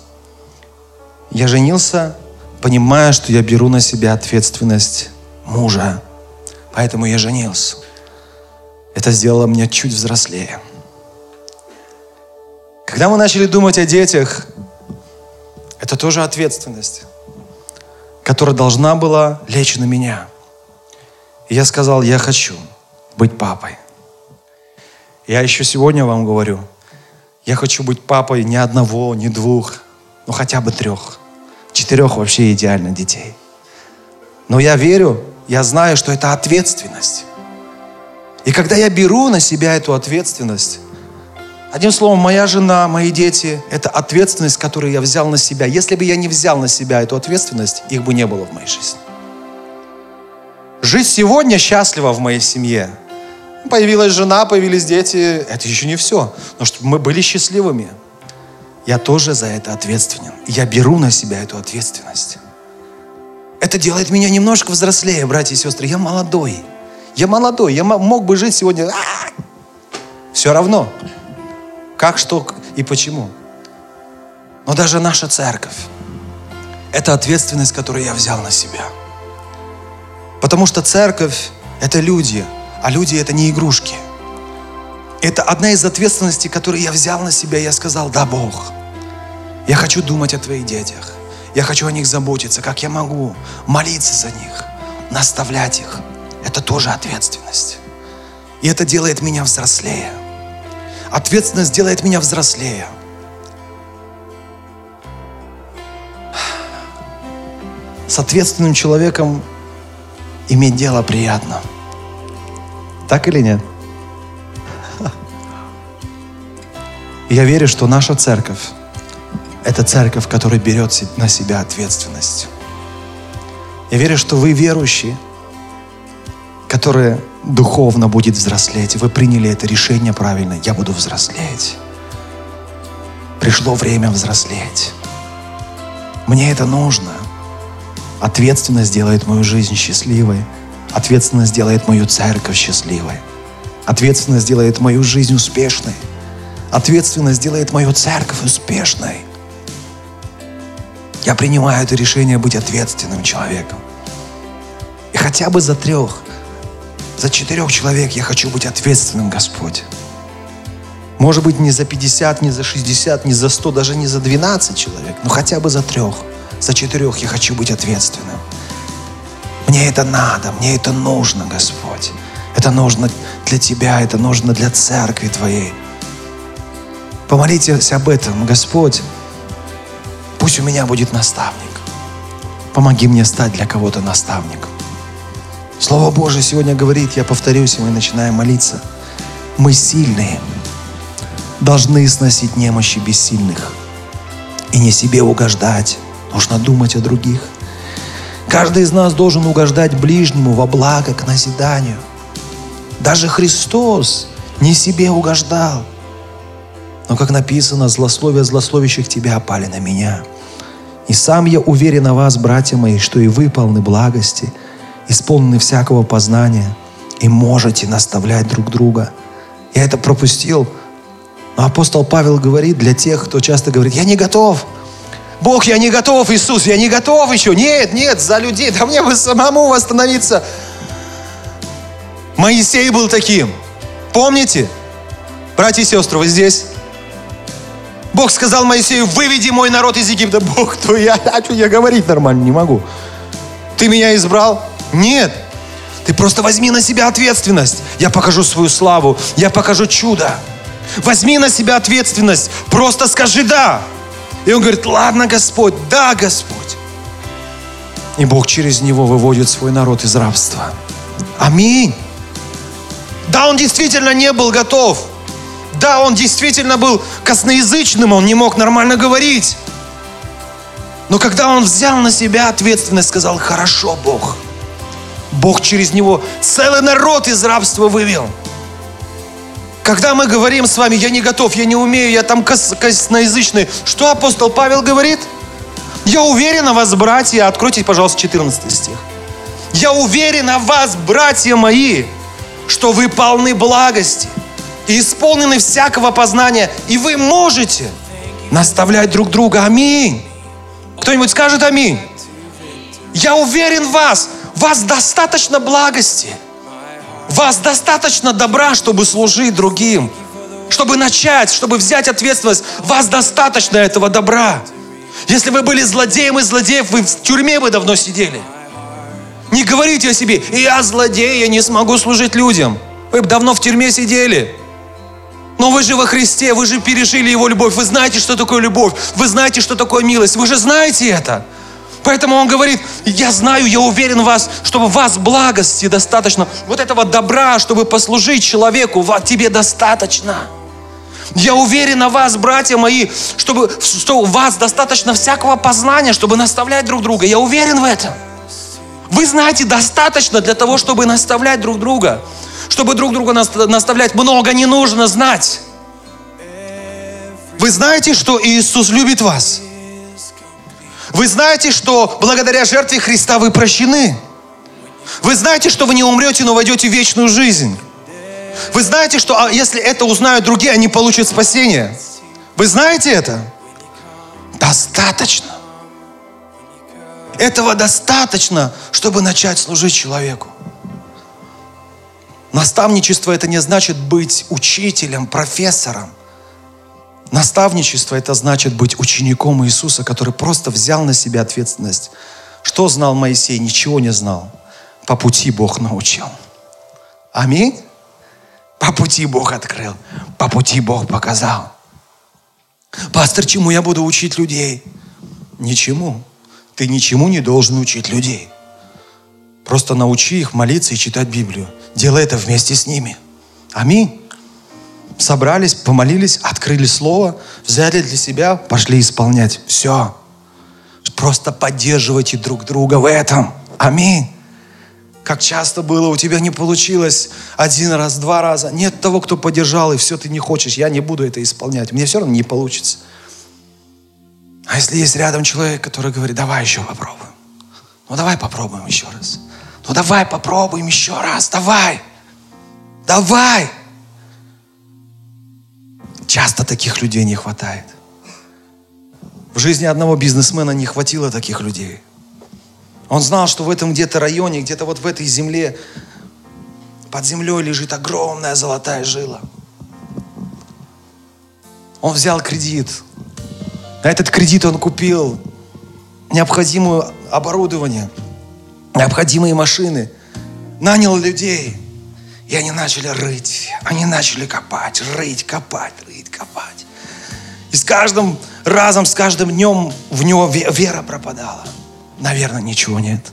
Я женился, понимая, что я беру на себя ответственность мужа. Поэтому я женился. Это сделало меня чуть взрослее. Когда мы начали думать о детях, это тоже ответственность, которая должна была лечь на меня. И я сказал, я хочу быть папой. Я еще сегодня вам говорю, я хочу быть папой не одного, не двух, но хотя бы трех. Четырех вообще идеально детей. Но я верю, я знаю, что это ответственность. И когда я беру на себя эту ответственность, Одним словом, моя жена, мои дети – это ответственность, которую я взял на себя. Если бы я не взял на себя эту ответственность, их бы не было в моей жизни. Жить сегодня счастливо в моей семье. Появилась жена, появились дети – это еще не все. Но чтобы мы были счастливыми, я тоже за это ответственен. Я беру на себя эту ответственность. Это делает меня немножко взрослее, братья и сестры. Я молодой. Я молодой. Я мог бы жить сегодня. Все равно. Как, что и почему. Но даже наша церковь – это ответственность, которую я взял на себя. Потому что церковь – это люди, а люди – это не игрушки. Это одна из ответственностей, которую я взял на себя, я сказал, да, Бог, я хочу думать о твоих детях. Я хочу о них заботиться, как я могу молиться за них, наставлять их. Это тоже ответственность. И это делает меня взрослее – Ответственность делает меня взрослее. С ответственным человеком иметь дело приятно. Так или нет? Я верю, что наша церковь – это церковь, которая берет на себя ответственность. Я верю, что вы верующие, которые духовно будет взрослеть. Вы приняли это решение правильно. Я буду взрослеть. Пришло время взрослеть. Мне это нужно. Ответственность делает мою жизнь счастливой. Ответственность делает мою церковь счастливой. Ответственность делает мою жизнь успешной. Ответственность делает мою церковь успешной. Я принимаю это решение быть ответственным человеком. И хотя бы за трех За четырех человек я хочу быть ответственным, Господь. Может быть, не за 50, не за 60, не за 100, даже не за 12 человек, но хотя бы за трех, за четырех я хочу быть ответственным. Мне это надо, мне это нужно, Господь. Это нужно для Тебя, это нужно для церкви Твоей. Помолитесь об этом, Господь. Пусть у меня будет наставник. Помоги мне стать для кого-то наставником. Слово Божье сегодня говорит, я повторюсь, и мы начинаем молиться. Мы сильные, должны сносить немощи бессильных и не себе угождать. Нужно думать о других. Каждый из нас должен угождать ближнему во благо к назиданию. Даже Христос не себе угождал. Но, как написано, злословия злословящих тебя опали на меня. И сам я уверен о вас, братья мои, что и вы полны благости, исполнены всякого познания, и можете наставлять друг друга. Я это пропустил, но апостол Павел говорит для тех, кто часто говорит, я не готов. Бог, я не готов, Иисус, я не готов еще. Нет, нет, за людей, да мне бы самому восстановиться. Моисей был таким. Помните? Братья и сестры, вы здесь? Бог сказал Моисею, выведи мой народ из Египта. Бог, кто я? А что я говорить нормально не могу? Ты меня избрал? Нет. Ты просто возьми на себя ответственность. Я покажу свою славу. Я покажу чудо. Возьми на себя ответственность. Просто скажи «да». И он говорит, ладно, Господь, да, Господь. И Бог через него выводит свой народ из рабства. Аминь. Да, он действительно не был готов. Да, он действительно был косноязычным, он не мог нормально говорить. Но когда он взял на себя ответственность, сказал, хорошо, Бог. Бог через него целый народ из рабства вывел. Когда мы говорим с вами, я не готов, я не умею, я там кос, косноязычный, что апостол Павел говорит? Я уверен в вас, братья, откройте, пожалуйста, 14 стих. Я уверен в вас, братья мои, что вы полны благости и исполнены всякого познания, и вы можете наставлять друг друга. Аминь. Кто-нибудь скажет аминь? Я уверен в вас, вас достаточно благости – вас достаточно добра, чтобы служить другим, чтобы начать, чтобы взять ответственность. Вас достаточно этого добра. Если вы были злодеем из злодеев, вы в тюрьме бы давно сидели. Не говорите о себе, я злодей, я не смогу служить людям. Вы бы давно в тюрьме сидели. Но вы же во Христе, вы же пережили Его любовь, вы знаете, что такое любовь, вы знаете, что такое милость, вы же знаете это. Поэтому он говорит, я знаю, я уверен в вас, чтобы вас благости достаточно, вот этого добра, чтобы послужить человеку, тебе достаточно. Я уверен в вас, братья мои, чтобы, что у вас достаточно всякого познания, чтобы наставлять друг друга. Я уверен в этом. Вы знаете, достаточно для того, чтобы наставлять друг друга. Чтобы друг друга наставлять, много не нужно знать. Вы знаете, что Иисус любит вас. Вы знаете, что благодаря жертве Христа вы прощены. Вы знаете, что вы не умрете, но войдете в вечную жизнь. Вы знаете, что а, если это узнают другие, они получат спасение. Вы знаете это? Достаточно. Этого достаточно, чтобы начать служить человеку. Наставничество это не значит быть учителем, профессором – Наставничество – это значит быть учеником Иисуса, который просто взял на себя ответственность. Что знал Моисей? Ничего не знал. По пути Бог научил. Аминь? По пути Бог открыл. По пути Бог показал. Пастор, чему я буду учить людей? Ничему. Ты ничему не должен учить людей. Просто научи их молиться и читать Библию. Делай это вместе с ними. Аминь собрались, помолились, открыли слово, взяли для себя, пошли исполнять. Все. Просто поддерживайте друг друга в этом. Аминь. Как часто было, у тебя не получилось один раз, два раза. Нет того, кто поддержал, и все, ты не хочешь. Я не буду это исполнять. Мне все равно не получится. А если есть рядом человек, который говорит, давай еще попробуем. Ну давай попробуем еще раз. Ну давай попробуем еще раз. Давай. Давай. Часто таких людей не хватает. В жизни одного бизнесмена не хватило таких людей. Он знал, что в этом где-то районе, где-то вот в этой земле под землей лежит огромная золотая жила. Он взял кредит. На этот кредит он купил необходимое оборудование, необходимые машины, нанял людей. И они начали рыть, они начали копать, рыть, копать, рыть, копать. И с каждым разом, с каждым днем в него вера пропадала. Наверное, ничего нет.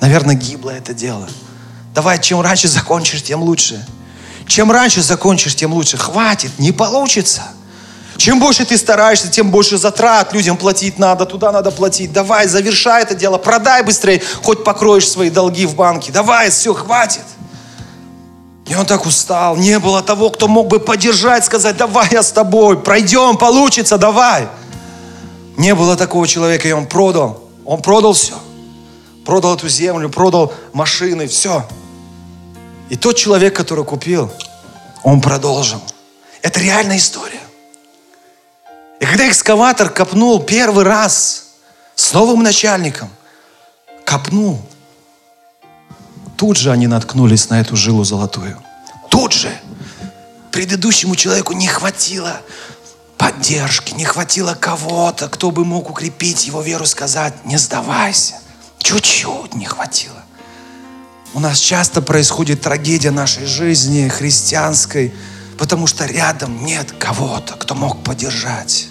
Наверное, гибло это дело. Давай, чем раньше закончишь, тем лучше. Чем раньше закончишь, тем лучше. Хватит, не получится. Чем больше ты стараешься, тем больше затрат людям платить надо, туда надо платить. Давай, завершай это дело, продай быстрее, хоть покроешь свои долги в банке. Давай, все, хватит. И он так устал. Не было того, кто мог бы поддержать, сказать, давай я с тобой, пройдем, получится, давай. Не было такого человека, и он продал. Он продал все. Продал эту землю, продал машины, все. И тот человек, который купил, он продолжил. Это реальная история. И когда экскаватор копнул первый раз с новым начальником, копнул, тут же они наткнулись на эту жилу золотую. Тут же предыдущему человеку не хватило поддержки, не хватило кого-то, кто бы мог укрепить его веру, сказать, не сдавайся. Чуть-чуть не хватило. У нас часто происходит трагедия нашей жизни христианской, потому что рядом нет кого-то, кто мог поддержать.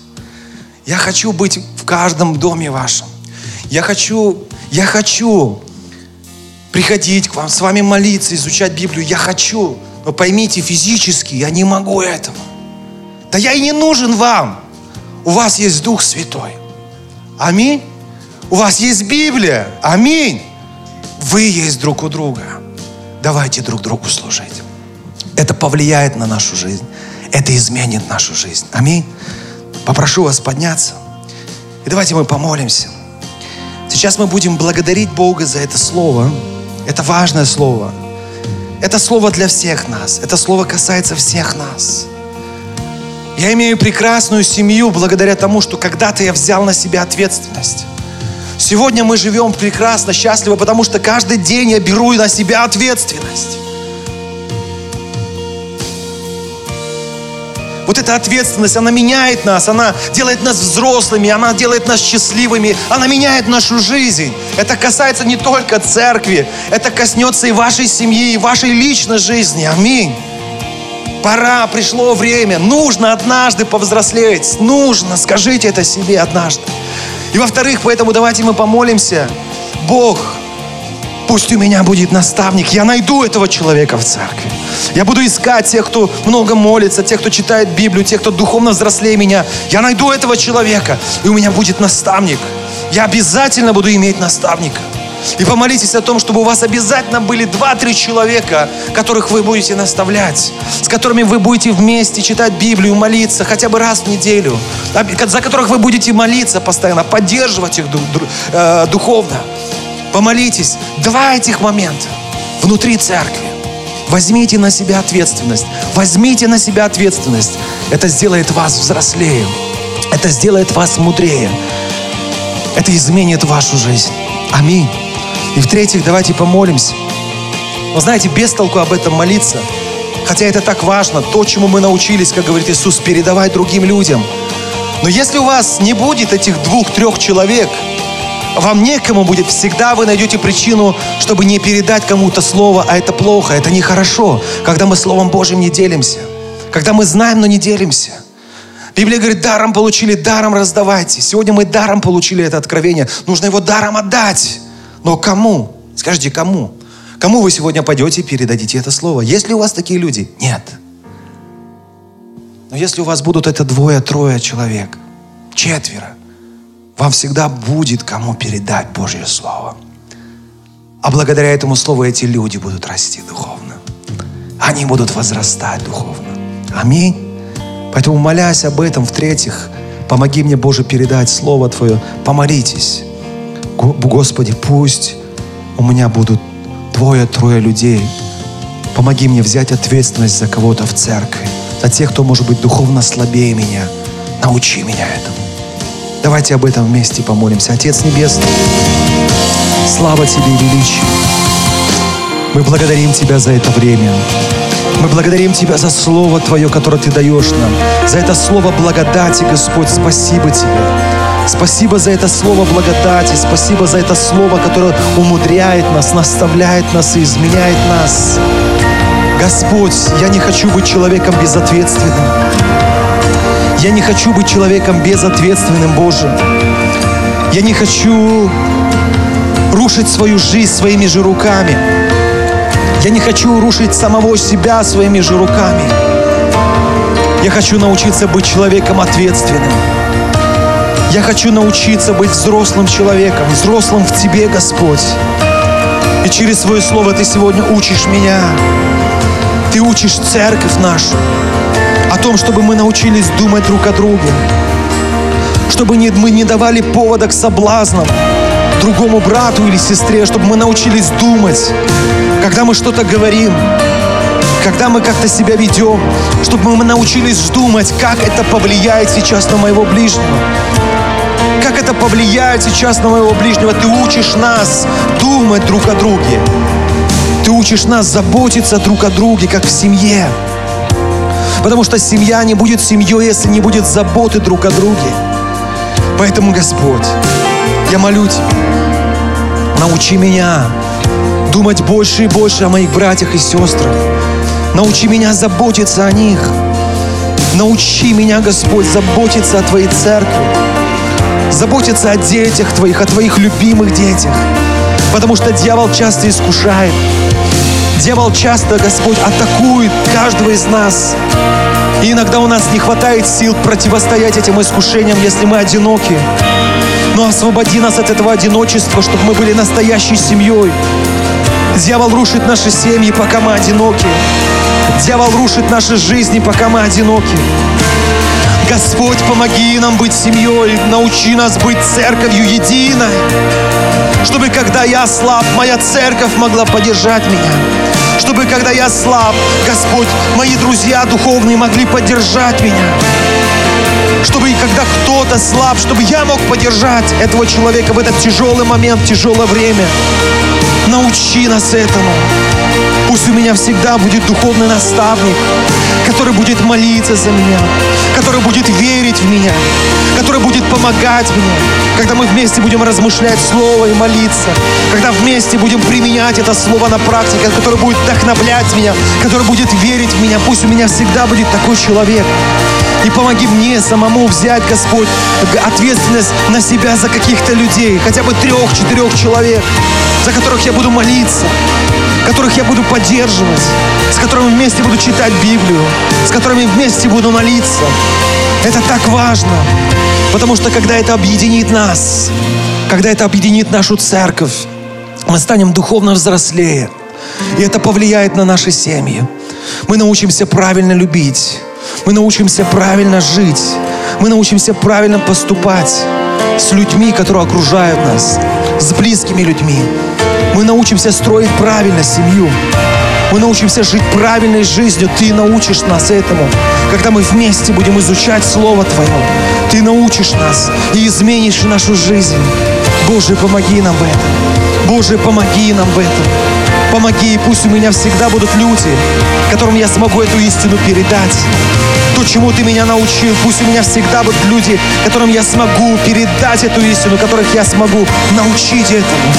Я хочу быть в каждом доме вашем. Я хочу, я хочу приходить к вам, с вами молиться, изучать Библию. Я хочу, но поймите, физически я не могу этого. Да я и не нужен вам. У вас есть Дух Святой. Аминь. У вас есть Библия. Аминь. Вы есть друг у друга. Давайте друг другу служить. Это повлияет на нашу жизнь. Это изменит нашу жизнь. Аминь. Попрошу вас подняться. И давайте мы помолимся. Сейчас мы будем благодарить Бога за это слово. Это важное слово. Это слово для всех нас. Это слово касается всех нас. Я имею прекрасную семью благодаря тому, что когда-то я взял на себя ответственность. Сегодня мы живем прекрасно, счастливо, потому что каждый день я беру на себя ответственность. Эта ответственность, она меняет нас, она делает нас взрослыми, она делает нас счастливыми, она меняет нашу жизнь. Это касается не только церкви, это коснется и вашей семьи, и вашей личной жизни. Аминь. Пора, пришло время. Нужно однажды повзрослеть. Нужно. Скажите это себе однажды. И во-вторых, поэтому давайте мы помолимся. Бог, пусть у меня будет наставник. Я найду этого человека в церкви. Я буду искать тех, кто много молится, тех, кто читает Библию, тех, кто духовно взрослее меня. Я найду этого человека, и у меня будет наставник. Я обязательно буду иметь наставника. И помолитесь о том, чтобы у вас обязательно были два-три человека, которых вы будете наставлять, с которыми вы будете вместе читать Библию, молиться хотя бы раз в неделю, за которых вы будете молиться постоянно, поддерживать их э, духовно. Помолитесь. Два этих момента внутри церкви. Возьмите на себя ответственность. Возьмите на себя ответственность. Это сделает вас взрослее. Это сделает вас мудрее. Это изменит вашу жизнь. Аминь. И в-третьих, давайте помолимся. Вы знаете, без толку об этом молиться. Хотя это так важно, то, чему мы научились, как говорит Иисус, передавать другим людям. Но если у вас не будет этих двух-трех человек, вам некому будет, всегда вы найдете причину, чтобы не передать кому-то слово, а это плохо, это нехорошо, когда мы Словом Божьим не делимся, когда мы знаем, но не делимся. Библия говорит, даром получили, даром раздавайте. Сегодня мы даром получили это откровение, нужно его даром отдать. Но кому? Скажите, кому? Кому вы сегодня пойдете и передадите это слово? Есть ли у вас такие люди? Нет. Но если у вас будут это двое-трое человек, четверо, вам всегда будет кому передать Божье Слово. А благодаря этому Слову эти люди будут расти духовно. Они будут возрастать духовно. Аминь. Поэтому молясь об этом, в-третьих, помоги мне, Боже, передать Слово Твое. Помолитесь. Господи, пусть у меня будут двое-трое людей. Помоги мне взять ответственность за кого-то в церкви, за тех, кто может быть духовно слабее меня. Научи меня этому. Давайте об этом вместе помолимся. Отец Небесный, слава Тебе и величие. Мы благодарим Тебя за это время. Мы благодарим Тебя за Слово Твое, которое Ты даешь нам. За это Слово благодати, Господь, спасибо Тебе. Спасибо за это слово благодати, спасибо за это слово, которое умудряет нас, наставляет нас и изменяет нас. Господь, я не хочу быть человеком безответственным. Я не хочу быть человеком безответственным, Боже. Я не хочу рушить свою жизнь своими же руками. Я не хочу рушить самого себя своими же руками. Я хочу научиться быть человеком ответственным. Я хочу научиться быть взрослым человеком, взрослым в Тебе, Господь. И через Свое Слово Ты сегодня учишь меня. Ты учишь церковь нашу том, чтобы мы научились думать друг о друге. Чтобы мы не давали повода к соблазнам другому брату или сестре, чтобы мы научились думать, когда мы что-то говорим, когда мы как-то себя ведем, чтобы мы научились думать, как это повлияет сейчас на моего ближнего. Как это повлияет сейчас на моего ближнего? Ты учишь нас думать друг о друге. Ты учишь нас заботиться друг о друге, как в семье. Потому что семья не будет семьей, если не будет заботы друг о друге. Поэтому, Господь, я молю Тебя, научи меня думать больше и больше о моих братьях и сестрах. Научи меня заботиться о них. Научи меня, Господь, заботиться о Твоей церкви. Заботиться о детях Твоих, о Твоих любимых детях. Потому что дьявол часто искушает. Дьявол часто, Господь, атакует каждого из нас. И иногда у нас не хватает сил противостоять этим искушениям, если мы одиноки. Но освободи нас от этого одиночества, чтобы мы были настоящей семьей. Дьявол рушит наши семьи, пока мы одиноки. Дьявол рушит наши жизни, пока мы одиноки. Господь, помоги нам быть семьей, научи нас быть церковью единой, чтобы когда я слаб, моя церковь могла поддержать меня, чтобы когда я слаб, Господь, мои друзья духовные могли поддержать меня, чтобы когда кто-то слаб, чтобы я мог поддержать этого человека в этот тяжелый момент, тяжелое время. Научи нас этому. Пусть у меня всегда будет духовный наставник, который будет молиться за меня, который будет верить в меня, который будет помогать мне, когда мы вместе будем размышлять Слово и молиться, когда вместе будем применять это Слово на практике, который будет вдохновлять меня, который будет верить в меня. Пусть у меня всегда будет такой человек. И помоги мне самому взять, Господь, ответственность на себя за каких-то людей, хотя бы трех-четырех человек, за которых я буду молиться, которых я буду поддерживать, с которыми вместе буду читать Библию, с которыми вместе буду молиться. Это так важно, потому что когда это объединит нас, когда это объединит нашу церковь, мы станем духовно взрослее. И это повлияет на наши семьи. Мы научимся правильно любить. Мы научимся правильно жить. Мы научимся правильно поступать с людьми, которые окружают нас, с близкими людьми. Мы научимся строить правильно семью. Мы научимся жить правильной жизнью. Ты научишь нас этому. Когда мы вместе будем изучать Слово Твое, Ты научишь нас и изменишь нашу жизнь. Боже, помоги нам в этом. Боже, помоги нам в этом. Помоги, и пусть у меня всегда будут люди, которым я смогу эту истину передать. То, чему Ты меня научил, пусть у меня всегда будут люди, которым я смогу передать эту истину, которых я смогу научить этому.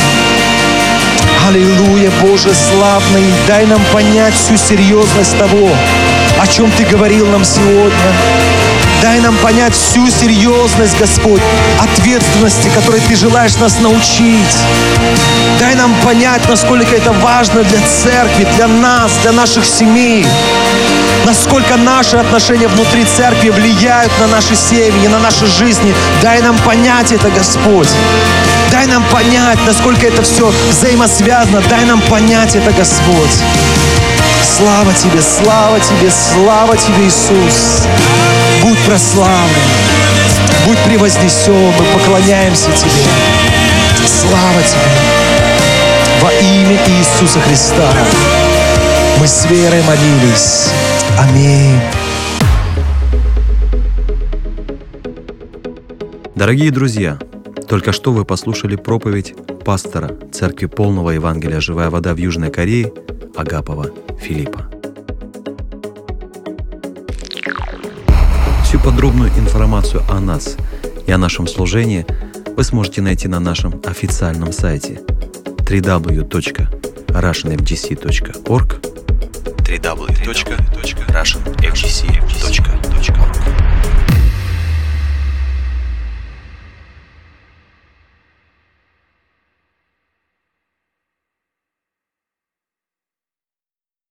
Аллилуйя, Боже славный, дай нам понять всю серьезность того, о чем Ты говорил нам сегодня. Дай нам понять всю серьезность, Господь, ответственности, которой Ты желаешь нас научить. Дай нам понять, насколько это важно для церкви, для нас, для наших семей. Насколько наши отношения внутри церкви влияют на наши семьи, на наши жизни. Дай нам понять это, Господь. Дай нам понять, насколько это все взаимосвязано. Дай нам понять это, Господь. Слава Тебе, слава Тебе, слава Тебе, Иисус. Будь прославлен, будь превознесен, мы поклоняемся Тебе. Слава Тебе. Во имя Иисуса Христа мы с верой молились. Аминь. Дорогие друзья, только что вы послушали проповедь пастора Церкви Полного Евангелия «Живая вода» в Южной Корее Агапова Филиппа. Всю подробную информацию о нас и о нашем служении вы сможете найти на нашем официальном сайте www.russianfgc.org www.russianfgc.org